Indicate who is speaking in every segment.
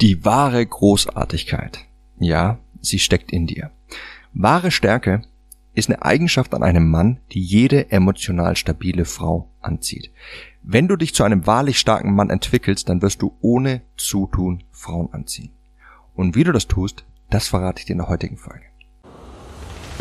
Speaker 1: Die wahre Großartigkeit. Ja, sie steckt in dir. Wahre Stärke ist eine Eigenschaft an einem Mann, die jede emotional stabile Frau anzieht. Wenn du dich zu einem wahrlich starken Mann entwickelst, dann wirst du ohne Zutun Frauen anziehen. Und wie du das tust, das verrate ich dir in der heutigen Folge.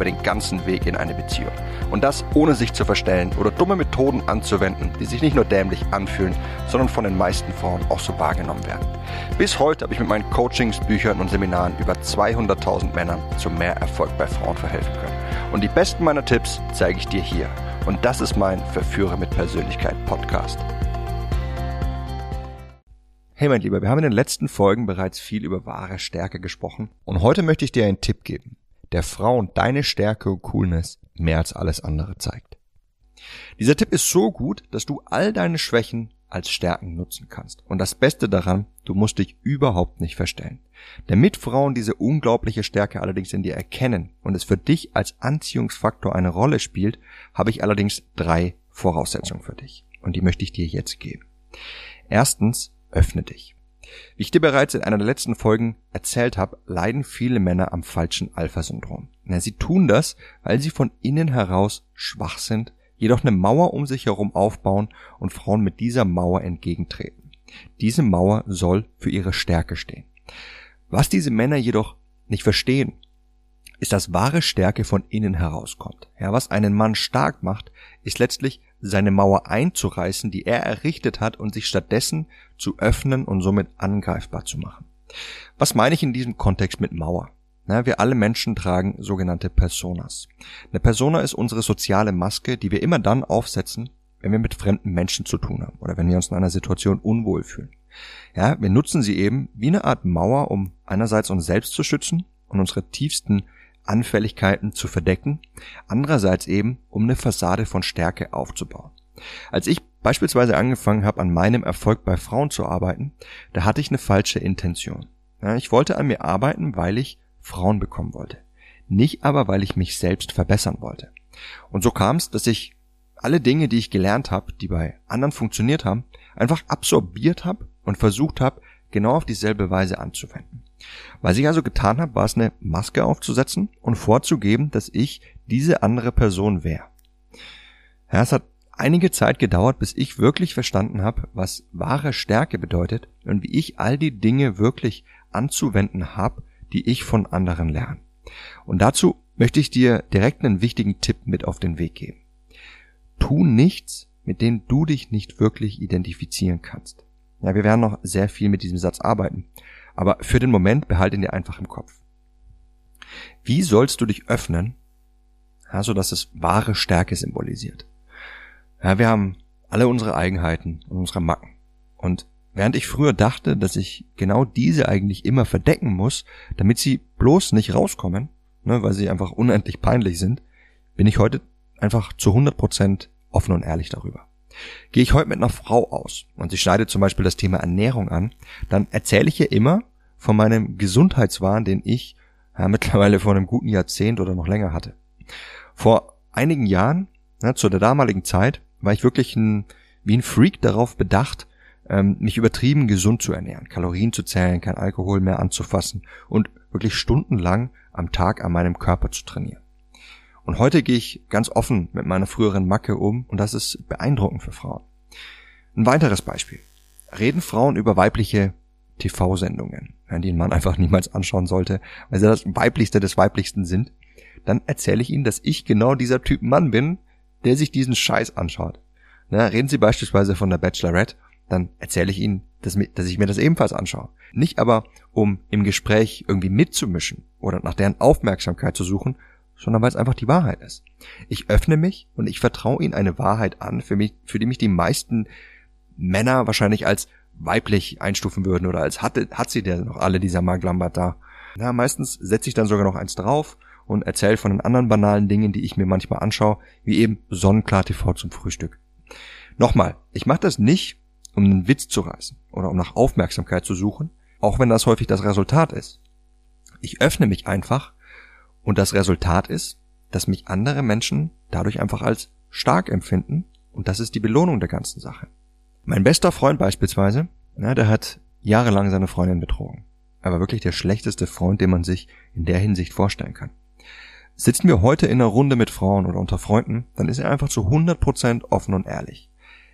Speaker 1: über den ganzen Weg in eine Beziehung. Und das ohne sich zu verstellen oder dumme Methoden anzuwenden, die sich nicht nur dämlich anfühlen, sondern von den meisten Frauen auch so wahrgenommen werden. Bis heute habe ich mit meinen Coachings, Büchern und Seminaren über 200.000 Männern zu mehr Erfolg bei Frauen verhelfen können. Und die besten meiner Tipps zeige ich dir hier. Und das ist mein Verführer mit Persönlichkeit Podcast. Hey mein Lieber, wir haben in den letzten Folgen bereits viel über wahre Stärke gesprochen und heute möchte ich dir einen Tipp geben, der Frauen deine Stärke und Coolness mehr als alles andere zeigt. Dieser Tipp ist so gut, dass du all deine Schwächen als Stärken nutzen kannst. Und das Beste daran, du musst dich überhaupt nicht verstellen. Damit Frauen diese unglaubliche Stärke allerdings in dir erkennen und es für dich als Anziehungsfaktor eine Rolle spielt, habe ich allerdings drei Voraussetzungen für dich. Und die möchte ich dir jetzt geben. Erstens, öffne dich. Wie ich dir bereits in einer der letzten Folgen erzählt habe, leiden viele Männer am falschen Alpha-Syndrom. Sie tun das, weil sie von innen heraus schwach sind jedoch eine Mauer um sich herum aufbauen und Frauen mit dieser Mauer entgegentreten. Diese Mauer soll für ihre Stärke stehen. Was diese Männer jedoch nicht verstehen, ist, dass wahre Stärke von innen herauskommt. Ja, was einen Mann stark macht, ist letztlich seine Mauer einzureißen, die er errichtet hat und sich stattdessen zu öffnen und somit angreifbar zu machen. Was meine ich in diesem Kontext mit Mauer? Na, wir alle Menschen tragen sogenannte Personas. Eine Persona ist unsere soziale Maske, die wir immer dann aufsetzen, wenn wir mit fremden Menschen zu tun haben oder wenn wir uns in einer Situation unwohl fühlen. Ja, wir nutzen sie eben wie eine Art Mauer, um einerseits uns selbst zu schützen und unsere tiefsten Anfälligkeiten zu verdecken, andererseits eben, um eine Fassade von Stärke aufzubauen. Als ich beispielsweise angefangen habe, an meinem Erfolg bei Frauen zu arbeiten, da hatte ich eine falsche Intention. Ich wollte an mir arbeiten, weil ich Frauen bekommen wollte. Nicht aber, weil ich mich selbst verbessern wollte. Und so kam es, dass ich alle Dinge, die ich gelernt habe, die bei anderen funktioniert haben, einfach absorbiert habe und versucht habe, genau auf dieselbe Weise anzuwenden. Was ich also getan habe, war es eine Maske aufzusetzen und vorzugeben, dass ich diese andere Person wäre. Ja, es hat einige Zeit gedauert, bis ich wirklich verstanden habe, was wahre Stärke bedeutet und wie ich all die Dinge wirklich anzuwenden habe, die ich von anderen lerne. Und dazu möchte ich dir direkt einen wichtigen Tipp mit auf den Weg geben. Tu nichts, mit dem du dich nicht wirklich identifizieren kannst. Ja, wir werden noch sehr viel mit diesem Satz arbeiten, aber für den Moment behalte ihn dir einfach im Kopf. Wie sollst du dich öffnen, ja, so dass es wahre Stärke symbolisiert? Ja, wir haben alle unsere Eigenheiten und unsere Macken. Und Während ich früher dachte, dass ich genau diese eigentlich immer verdecken muss, damit sie bloß nicht rauskommen, ne, weil sie einfach unendlich peinlich sind, bin ich heute einfach zu 100% offen und ehrlich darüber. Gehe ich heute mit einer Frau aus und sie schneidet zum Beispiel das Thema Ernährung an, dann erzähle ich ihr immer von meinem Gesundheitswahn, den ich ja, mittlerweile vor einem guten Jahrzehnt oder noch länger hatte. Vor einigen Jahren, ja, zu der damaligen Zeit, war ich wirklich ein, wie ein Freak darauf bedacht, ähm, mich übertrieben gesund zu ernähren, Kalorien zu zählen, kein Alkohol mehr anzufassen und wirklich stundenlang am Tag an meinem Körper zu trainieren. Und heute gehe ich ganz offen mit meiner früheren Macke um und das ist beeindruckend für Frauen. Ein weiteres Beispiel. Reden Frauen über weibliche TV-Sendungen, die ein Mann einfach niemals anschauen sollte, weil sie das weiblichste des weiblichsten sind, dann erzähle ich ihnen, dass ich genau dieser Typ Mann bin, der sich diesen Scheiß anschaut. Na, reden Sie beispielsweise von der Bachelorette dann erzähle ich ihnen, dass, dass ich mir das ebenfalls anschaue. Nicht aber, um im Gespräch irgendwie mitzumischen oder nach deren Aufmerksamkeit zu suchen, sondern weil es einfach die Wahrheit ist. Ich öffne mich und ich vertraue ihnen eine Wahrheit an, für mich, für die mich die meisten Männer wahrscheinlich als weiblich einstufen würden oder als hat, hat sie der noch alle dieser Mark Lambert da. Na, meistens setze ich dann sogar noch eins drauf und erzähle von den anderen banalen Dingen, die ich mir manchmal anschaue, wie eben Sonnenklar TV zum Frühstück. Nochmal, ich mache das nicht, um einen Witz zu reißen oder um nach Aufmerksamkeit zu suchen, auch wenn das häufig das Resultat ist. Ich öffne mich einfach und das Resultat ist, dass mich andere Menschen dadurch einfach als stark empfinden und das ist die Belohnung der ganzen Sache. Mein bester Freund beispielsweise, na, der hat jahrelang seine Freundin betrogen. Er war wirklich der schlechteste Freund, den man sich in der Hinsicht vorstellen kann. Sitzen wir heute in einer Runde mit Frauen oder unter Freunden, dann ist er einfach zu 100% offen und ehrlich.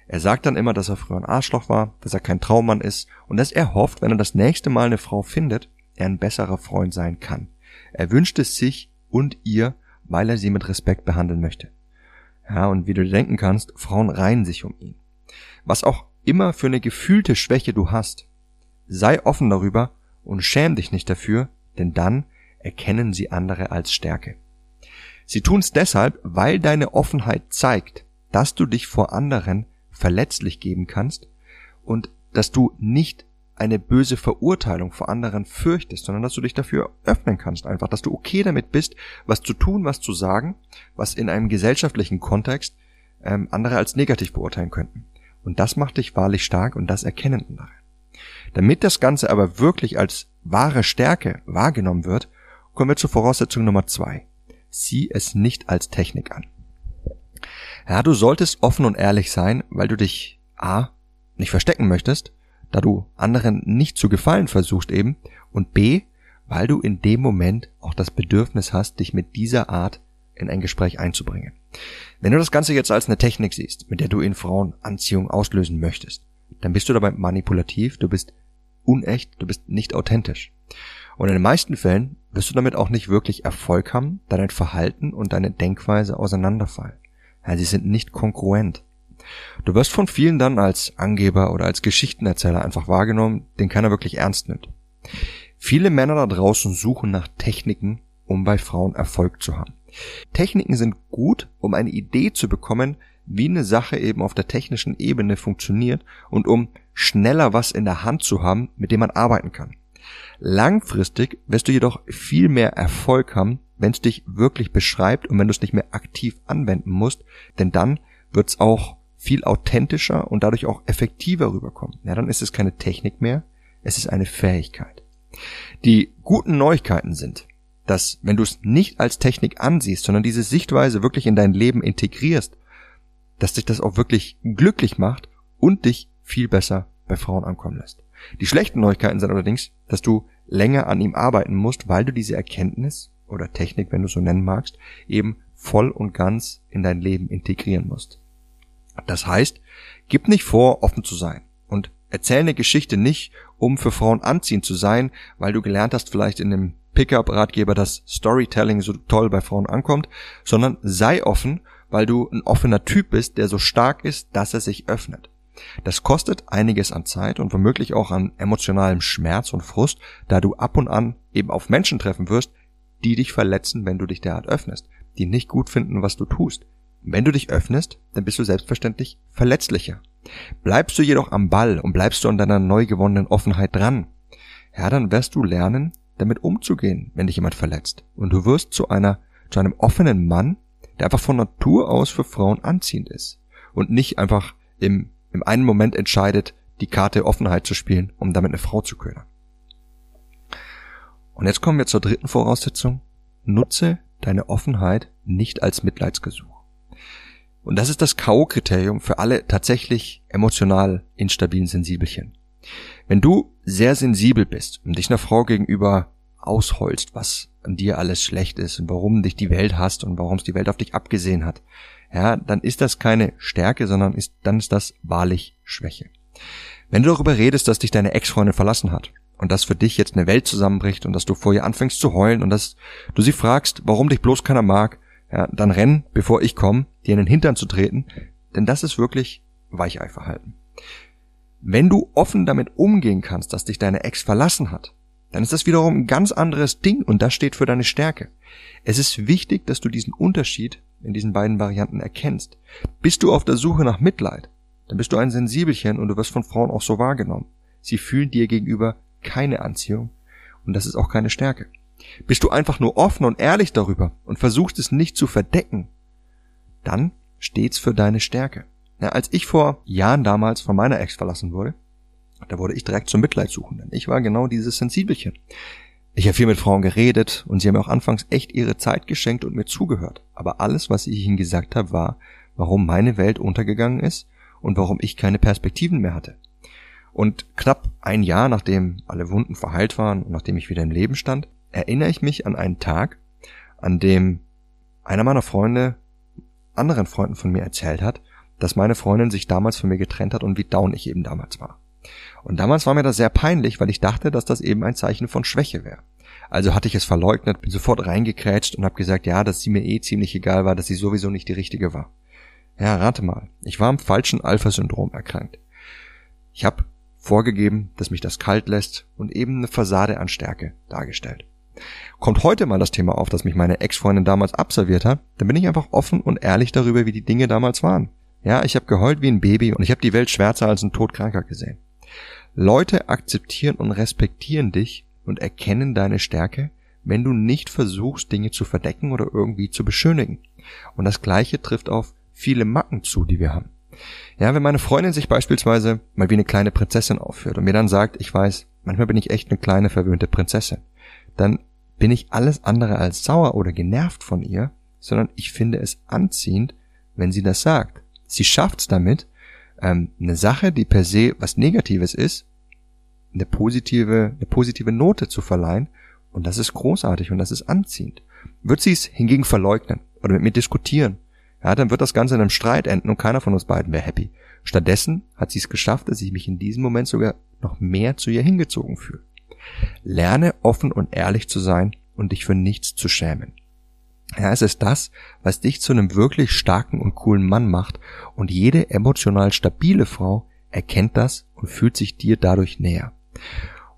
Speaker 1: Er sagt dann immer, dass er früher ein Arschloch war, dass er kein Traummann ist und dass er hofft, wenn er das nächste Mal eine Frau findet, er ein besserer Freund sein kann. Er wünscht es sich und ihr, weil er sie mit Respekt behandeln möchte. Ja, und wie du denken kannst, Frauen reihen sich um ihn. Was auch immer für eine gefühlte Schwäche du hast, sei offen darüber und schäm dich nicht dafür, denn dann erkennen sie andere als Stärke. Sie tun's deshalb, weil deine Offenheit zeigt, dass du dich vor anderen verletzlich geben kannst und dass du nicht eine böse Verurteilung vor anderen fürchtest, sondern dass du dich dafür öffnen kannst, einfach, dass du okay damit bist, was zu tun, was zu sagen, was in einem gesellschaftlichen Kontext ähm, andere als negativ beurteilen könnten. Und das macht dich wahrlich stark und das erkennen andere. Damit das Ganze aber wirklich als wahre Stärke wahrgenommen wird, kommen wir zur Voraussetzung Nummer zwei. Sieh es nicht als Technik an. Ja, du solltest offen und ehrlich sein, weil du dich A nicht verstecken möchtest da du anderen nicht zu gefallen versuchst eben und b, weil du in dem Moment auch das Bedürfnis hast, dich mit dieser Art in ein Gespräch einzubringen. Wenn du das Ganze jetzt als eine Technik siehst, mit der du in Frauen Anziehung auslösen möchtest, dann bist du dabei manipulativ, du bist unecht, du bist nicht authentisch. Und in den meisten Fällen wirst du damit auch nicht wirklich Erfolg haben, da dein Verhalten und deine Denkweise auseinanderfallen. Ja, sie sind nicht konkurrent. Du wirst von vielen dann als Angeber oder als Geschichtenerzähler einfach wahrgenommen, den keiner wirklich ernst nimmt. Viele Männer da draußen suchen nach Techniken, um bei Frauen Erfolg zu haben. Techniken sind gut, um eine Idee zu bekommen, wie eine Sache eben auf der technischen Ebene funktioniert und um schneller was in der Hand zu haben, mit dem man arbeiten kann. Langfristig wirst du jedoch viel mehr Erfolg haben, wenn es dich wirklich beschreibt und wenn du es nicht mehr aktiv anwenden musst, denn dann wird es auch viel authentischer und dadurch auch effektiver rüberkommen. Ja, dann ist es keine Technik mehr, es ist eine Fähigkeit. Die guten Neuigkeiten sind, dass wenn du es nicht als Technik ansiehst, sondern diese Sichtweise wirklich in dein Leben integrierst, dass dich das auch wirklich glücklich macht und dich viel besser bei Frauen ankommen lässt. Die schlechten Neuigkeiten sind allerdings, dass du länger an ihm arbeiten musst, weil du diese Erkenntnis oder Technik, wenn du so nennen magst, eben voll und ganz in dein Leben integrieren musst. Das heißt, gib nicht vor, offen zu sein und erzähl eine Geschichte nicht, um für Frauen anziehend zu sein, weil du gelernt hast vielleicht in dem Pickup-Ratgeber, dass Storytelling so toll bei Frauen ankommt, sondern sei offen, weil du ein offener Typ bist, der so stark ist, dass er sich öffnet. Das kostet einiges an Zeit und womöglich auch an emotionalem Schmerz und Frust, da du ab und an eben auf Menschen treffen wirst, die dich verletzen, wenn du dich derart öffnest, die nicht gut finden, was du tust. Wenn du dich öffnest, dann bist du selbstverständlich verletzlicher. Bleibst du jedoch am Ball und bleibst du an deiner neu gewonnenen Offenheit dran, ja, dann wirst du lernen, damit umzugehen, wenn dich jemand verletzt. Und du wirst zu einer, zu einem offenen Mann, der einfach von Natur aus für Frauen anziehend ist. Und nicht einfach im, im einen Moment entscheidet, die Karte Offenheit zu spielen, um damit eine Frau zu ködern. Und jetzt kommen wir zur dritten Voraussetzung. Nutze deine Offenheit nicht als Mitleidsgesuch. Und das ist das K.O.-Kriterium für alle tatsächlich emotional instabilen Sensibelchen. Wenn du sehr sensibel bist und dich einer Frau gegenüber ausholst, was an dir alles schlecht ist und warum dich die Welt hasst und warum es die Welt auf dich abgesehen hat, ja, dann ist das keine Stärke, sondern ist, dann ist das wahrlich Schwäche. Wenn du darüber redest, dass dich deine Ex-Freundin verlassen hat und dass für dich jetzt eine Welt zusammenbricht und dass du vor ihr anfängst zu heulen und dass du sie fragst, warum dich bloß keiner mag, ja, dann renn, bevor ich komme, dir in den Hintern zu treten, denn das ist wirklich Weicheiverhalten. Wenn du offen damit umgehen kannst, dass dich deine Ex verlassen hat, dann ist das wiederum ein ganz anderes Ding und das steht für deine Stärke. Es ist wichtig, dass du diesen Unterschied in diesen beiden Varianten erkennst. Bist du auf der Suche nach Mitleid, dann bist du ein Sensibelchen und du wirst von Frauen auch so wahrgenommen. Sie fühlen dir gegenüber keine Anziehung und das ist auch keine Stärke. Bist du einfach nur offen und ehrlich darüber und versuchst es nicht zu verdecken, dann steht's für deine Stärke. Ja, als ich vor Jahren damals von meiner Ex verlassen wurde, da wurde ich direkt zum Mitleidsuchenden. Ich war genau dieses Sensibelchen. Ich habe viel mit Frauen geredet und sie haben mir auch anfangs echt ihre Zeit geschenkt und mir zugehört. Aber alles, was ich ihnen gesagt habe, war, warum meine Welt untergegangen ist und warum ich keine Perspektiven mehr hatte. Und knapp ein Jahr nachdem alle Wunden verheilt waren und nachdem ich wieder im Leben stand, erinnere ich mich an einen Tag, an dem einer meiner Freunde anderen Freunden von mir erzählt hat, dass meine Freundin sich damals von mir getrennt hat und wie down ich eben damals war. Und damals war mir das sehr peinlich, weil ich dachte, dass das eben ein Zeichen von Schwäche wäre. Also hatte ich es verleugnet, bin sofort reingekrätscht und habe gesagt, ja, dass sie mir eh ziemlich egal war, dass sie sowieso nicht die richtige war. Ja, rate mal, ich war am falschen Alpha-Syndrom erkrankt. Ich habe vorgegeben, dass mich das kalt lässt und eben eine Fassade an Stärke dargestellt. Kommt heute mal das Thema auf, dass mich meine Ex-Freundin damals absolviert hat, dann bin ich einfach offen und ehrlich darüber, wie die Dinge damals waren. Ja, ich habe geheult wie ein Baby und ich habe die Welt schwärzer als ein Todkranker gesehen. Leute akzeptieren und respektieren dich und erkennen deine Stärke, wenn du nicht versuchst, Dinge zu verdecken oder irgendwie zu beschönigen. Und das Gleiche trifft auf viele Macken zu, die wir haben. Ja, wenn meine Freundin sich beispielsweise mal wie eine kleine Prinzessin aufführt und mir dann sagt, ich weiß, manchmal bin ich echt eine kleine verwöhnte Prinzessin, dann bin ich alles andere als sauer oder genervt von ihr, sondern ich finde es anziehend, wenn sie das sagt. Sie schafft es damit, ähm, eine Sache, die per se was Negatives ist, eine positive, eine positive Note zu verleihen. Und das ist großartig und das ist anziehend. Wird sie es hingegen verleugnen oder mit mir diskutieren ja, dann wird das Ganze in einem Streit enden und keiner von uns beiden wäre happy. Stattdessen hat sie es geschafft, dass ich mich in diesem Moment sogar noch mehr zu ihr hingezogen fühle. Lerne offen und ehrlich zu sein und dich für nichts zu schämen. Ja, es ist das, was dich zu einem wirklich starken und coolen Mann macht und jede emotional stabile Frau erkennt das und fühlt sich dir dadurch näher.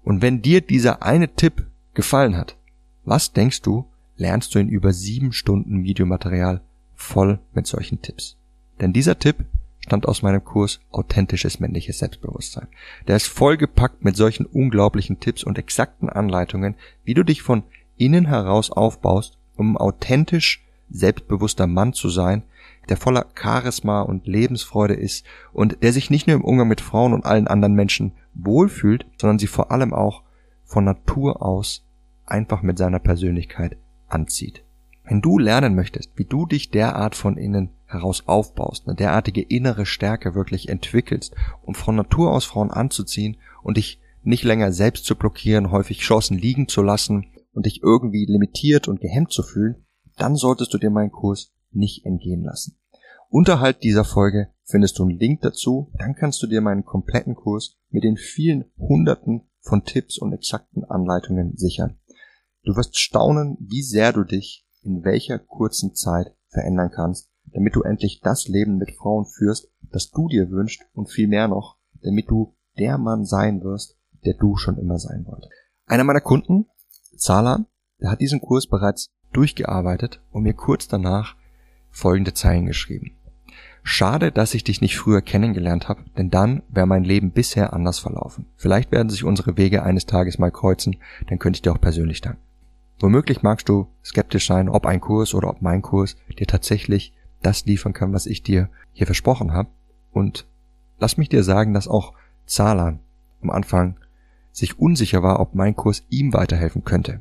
Speaker 1: Und wenn dir dieser eine Tipp gefallen hat, was denkst du, lernst du in über sieben Stunden Videomaterial voll mit solchen Tipps. Denn dieser Tipp stammt aus meinem Kurs Authentisches männliches Selbstbewusstsein. Der ist vollgepackt mit solchen unglaublichen Tipps und exakten Anleitungen, wie du dich von innen heraus aufbaust, um authentisch selbstbewusster Mann zu sein, der voller Charisma und Lebensfreude ist und der sich nicht nur im Umgang mit Frauen und allen anderen Menschen wohlfühlt, sondern sie vor allem auch von Natur aus einfach mit seiner Persönlichkeit anzieht. Wenn du lernen möchtest, wie du dich derart von innen heraus aufbaust, eine derartige innere Stärke wirklich entwickelst, um von Natur aus Frauen anzuziehen und dich nicht länger selbst zu blockieren, häufig Chancen liegen zu lassen und dich irgendwie limitiert und gehemmt zu fühlen, dann solltest du dir meinen Kurs nicht entgehen lassen. Unterhalb dieser Folge findest du einen Link dazu, dann kannst du dir meinen kompletten Kurs mit den vielen Hunderten von Tipps und exakten Anleitungen sichern. Du wirst staunen, wie sehr du dich in welcher kurzen Zeit verändern kannst, damit du endlich das Leben mit Frauen führst, das du dir wünschst und viel mehr noch, damit du der Mann sein wirst, der du schon immer sein wolltest. Einer meiner Kunden, Zalan, der hat diesen Kurs bereits durchgearbeitet und mir kurz danach folgende Zeilen geschrieben. Schade, dass ich dich nicht früher kennengelernt habe, denn dann wäre mein Leben bisher anders verlaufen. Vielleicht werden sich unsere Wege eines Tages mal kreuzen, dann könnte ich dir auch persönlich danken. Womöglich magst du skeptisch sein, ob ein Kurs oder ob mein Kurs dir tatsächlich das liefern kann, was ich dir hier versprochen habe. Und lass mich dir sagen, dass auch Zalan am Anfang sich unsicher war, ob mein Kurs ihm weiterhelfen könnte.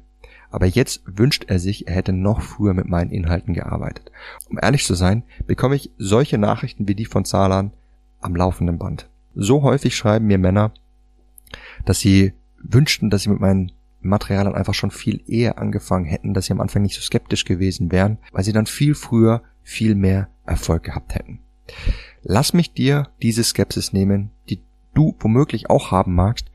Speaker 1: Aber jetzt wünscht er sich, er hätte noch früher mit meinen Inhalten gearbeitet. Um ehrlich zu sein, bekomme ich solche Nachrichten wie die von Zalan am laufenden Band. So häufig schreiben mir Männer, dass sie wünschten, dass sie mit meinen Material dann einfach schon viel eher angefangen hätten, dass sie am Anfang nicht so skeptisch gewesen wären, weil sie dann viel früher viel mehr Erfolg gehabt hätten. Lass mich dir diese Skepsis nehmen, die du womöglich auch haben magst.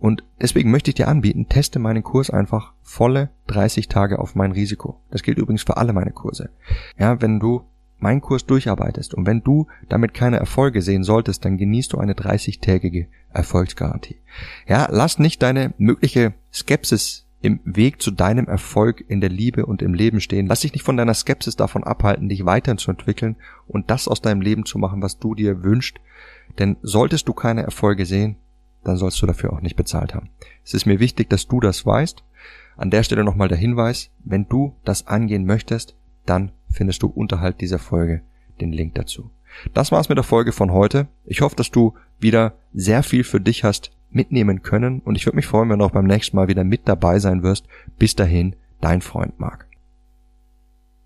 Speaker 1: Und deswegen möchte ich dir anbieten, teste meinen Kurs einfach volle 30 Tage auf mein Risiko. Das gilt übrigens für alle meine Kurse. Ja, wenn du meinen Kurs durcharbeitest und wenn du damit keine Erfolge sehen solltest, dann genießt du eine 30-tägige Erfolgsgarantie. Ja, lass nicht deine mögliche Skepsis im Weg zu deinem Erfolg in der Liebe und im Leben stehen. Lass dich nicht von deiner Skepsis davon abhalten, dich weiterzuentwickeln und das aus deinem Leben zu machen, was du dir wünschst. Denn solltest du keine Erfolge sehen, dann sollst du dafür auch nicht bezahlt haben. Es ist mir wichtig, dass du das weißt. An der Stelle nochmal der Hinweis, wenn du das angehen möchtest, dann findest du unterhalb dieser Folge den Link dazu. Das war's mit der Folge von heute. Ich hoffe, dass du wieder sehr viel für dich hast mitnehmen können und ich würde mich freuen, wenn du auch beim nächsten Mal wieder mit dabei sein wirst. Bis dahin, dein Freund Marc.